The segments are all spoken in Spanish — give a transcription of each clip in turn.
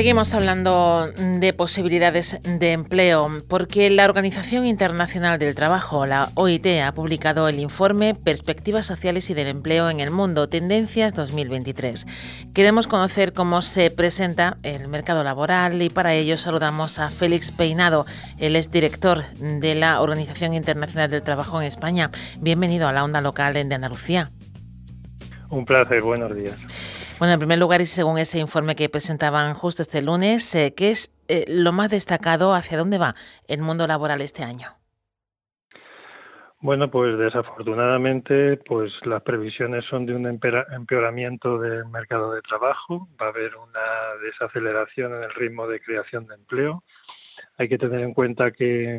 Seguimos hablando de posibilidades de empleo porque la Organización Internacional del Trabajo, la OIT, ha publicado el informe Perspectivas Sociales y del Empleo en el Mundo, Tendencias 2023. Queremos conocer cómo se presenta el mercado laboral y para ello saludamos a Félix Peinado, el exdirector de la Organización Internacional del Trabajo en España. Bienvenido a la onda local de Andalucía. Un placer, buenos días. Bueno, en primer lugar, y según ese informe que presentaban justo este lunes, eh, ¿qué es eh, lo más destacado? ¿Hacia dónde va el mundo laboral este año? Bueno, pues desafortunadamente, pues las previsiones son de un empeoramiento del mercado de trabajo. Va a haber una desaceleración en el ritmo de creación de empleo. Hay que tener en cuenta que,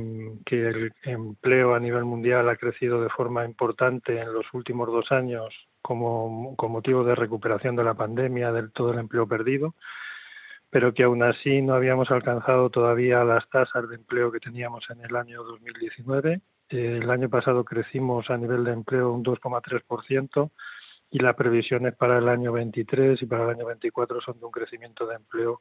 el empleo a nivel mundial ha crecido de forma importante en los últimos dos años como, con motivo de recuperación de la pandemia, del todo el empleo perdido, pero que aún así no habíamos alcanzado todavía las tasas de empleo que teníamos en el año 2019. El año pasado crecimos a nivel de empleo un 2,3% y las previsiones para el año 23 y para el año 24 son de un crecimiento de empleo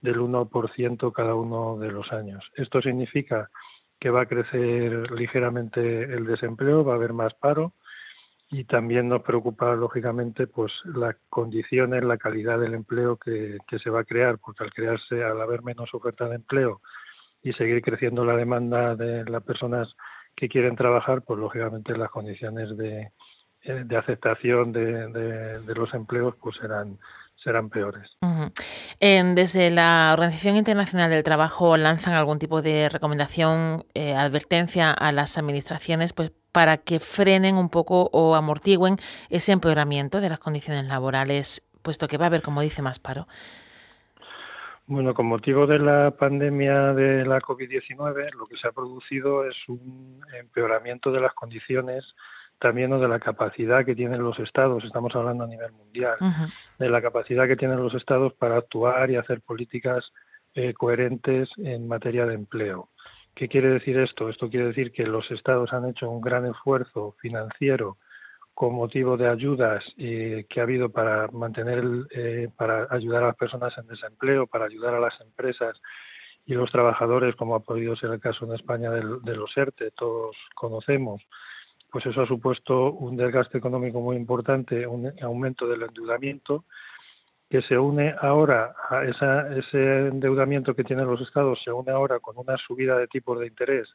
del 1% cada uno de los años. Esto significa que va a crecer ligeramente el desempleo, va a haber más paro, y también nos preocupa lógicamente pues las condiciones, la calidad del empleo que, se va a crear, porque al crearse, al haber menos oferta de empleo y seguir creciendo la demanda de las personas que quieren trabajar, pues lógicamente las condiciones de, eh, aceptación de, de, los empleos pues serán serán peores. desde la Organización Internacional del Trabajo lanzan algún tipo de recomendación, eh, advertencia a las administraciones pues para que frenen un poco o amortiguen ese empeoramiento de las condiciones laborales, puesto que va a haber, como dice, más paro? Bueno, con motivo de la pandemia de la COVID-19, lo que se ha producido es un empeoramiento de las condiciones también de la capacidad que tienen los estados, estamos hablando a nivel mundial, de la capacidad que tienen los estados para actuar y hacer políticas eh, coherentes en materia de empleo. ¿Qué quiere decir esto? Esto quiere decir que los estados han hecho un gran esfuerzo financiero con motivo de ayudas eh, que ha habido para mantener, eh, para ayudar a las personas en desempleo, para ayudar a las empresas y los trabajadores, como ha podido ser el caso en España de, de los ERTE, todos conocemos, pues eso ha supuesto un desgaste económico muy importante, un aumento del endeudamiento que se une ahora a ese endeudamiento que tienen los estados, se une ahora con una subida de tipos de interés,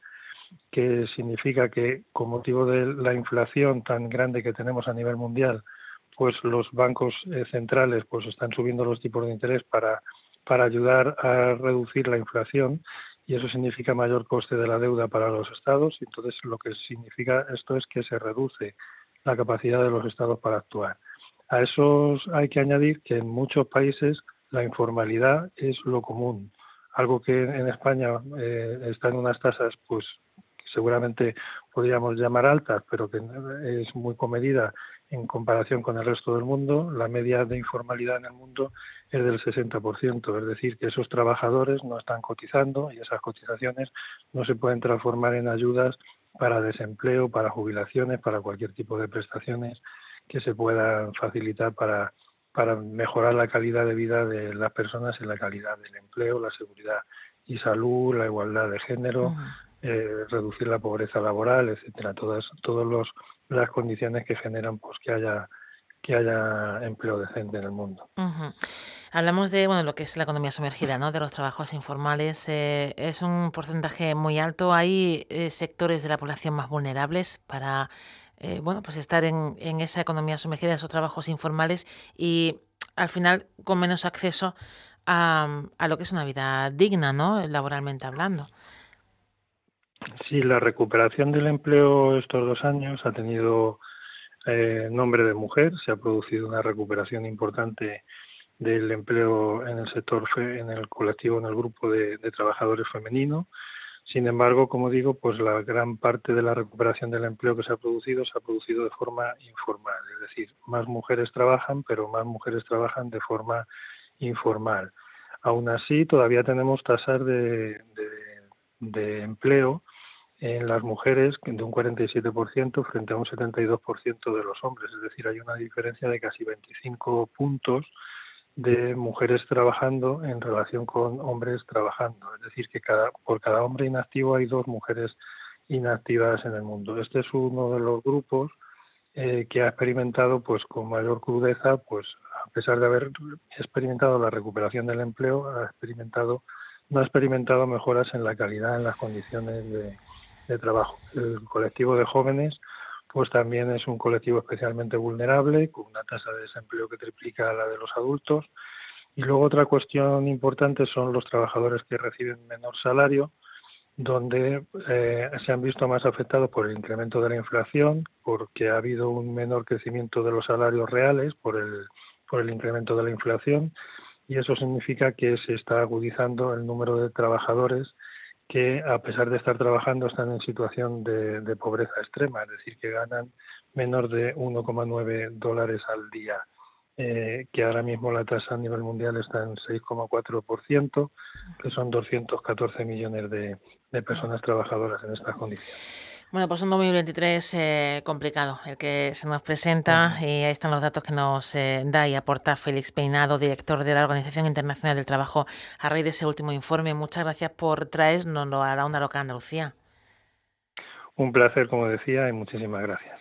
que significa que con motivo de la inflación tan grande que tenemos a nivel mundial, pues los bancos eh, centrales pues están subiendo los tipos de interés para, para ayudar a reducir la inflación y eso significa mayor coste de la deuda para los estados. Entonces, lo que significa esto es que se reduce la capacidad de los estados para actuar. A eso hay que añadir que en muchos países la informalidad es lo común, algo que en España eh, está en unas tasas, pues seguramente podríamos llamar altas, pero que es muy comedida en comparación con el resto del mundo. La media de informalidad en el mundo es del 60%, es decir, que esos trabajadores no están cotizando y esas cotizaciones no se pueden transformar en ayudas para desempleo, para jubilaciones, para cualquier tipo de prestaciones que se puedan facilitar para, mejorar la calidad de vida de las personas y la calidad del empleo, la seguridad y salud, la igualdad de género, eh, reducir la pobreza laboral, etcétera, todas todos los las condiciones que generan pues que haya que haya empleo decente en el mundo. Hablamos de bueno, lo que es la economía sumergida, ¿no? de los trabajos informales. Eh, es un porcentaje muy alto. Hay eh, sectores de la población más vulnerables para eh, bueno, pues estar en, en, esa economía sumergida, esos trabajos informales y al final con menos acceso a, a lo que es una vida digna, ¿no? laboralmente hablando. Sí, la recuperación del empleo estos dos años ha tenido eh, nombre de mujer, se ha producido una recuperación importante del empleo en el sector, en el colectivo, en el grupo de, trabajadores femeninos Sin embargo, como digo, pues la gran parte de la recuperación del empleo que se ha producido se ha producido de forma informal, es decir, más mujeres trabajan, pero más mujeres trabajan de forma informal. Aún así, todavía tenemos tasas de empleo en las mujeres de un 47% frente a un 72% de los hombres, es decir, hay una diferencia de casi 25 puntos de mujeres trabajando en relación con hombres trabajando, es decir, que cada, por cada hombre inactivo hay dos mujeres inactivas en el mundo. Este es uno de los grupos eh, que ha experimentado, pues, con mayor crudeza, pues, a pesar de haber experimentado la recuperación del empleo, ha experimentado no ha experimentado mejoras en la calidad, en las condiciones de, de trabajo. El colectivo de jóvenes pues también es un colectivo especialmente vulnerable, con una tasa de desempleo que triplica la de los adultos. Y luego otra cuestión importante son los trabajadores que reciben menor salario, donde eh, se han visto más afectados por el incremento de la inflación, porque ha habido un menor crecimiento de los salarios reales por el, por el incremento de la inflación, y eso significa que se está agudizando el número de trabajadores que a pesar de estar trabajando están en situación de, pobreza extrema, es decir, que ganan menos de 1,9 dólares al día, eh, que ahora mismo la tasa a nivel mundial está en 6,4%, que son 214 millones de personas trabajadoras en estas condiciones. Bueno, pues un 2023 eh, complicado el que se nos presenta y ahí están los datos que nos eh, da y aporta Félix Peinado, director de la Organización Internacional del Trabajo, a raíz de ese último informe. Muchas gracias por traernos a la Onda Loca Andalucía. Un placer, como decía, y muchísimas gracias.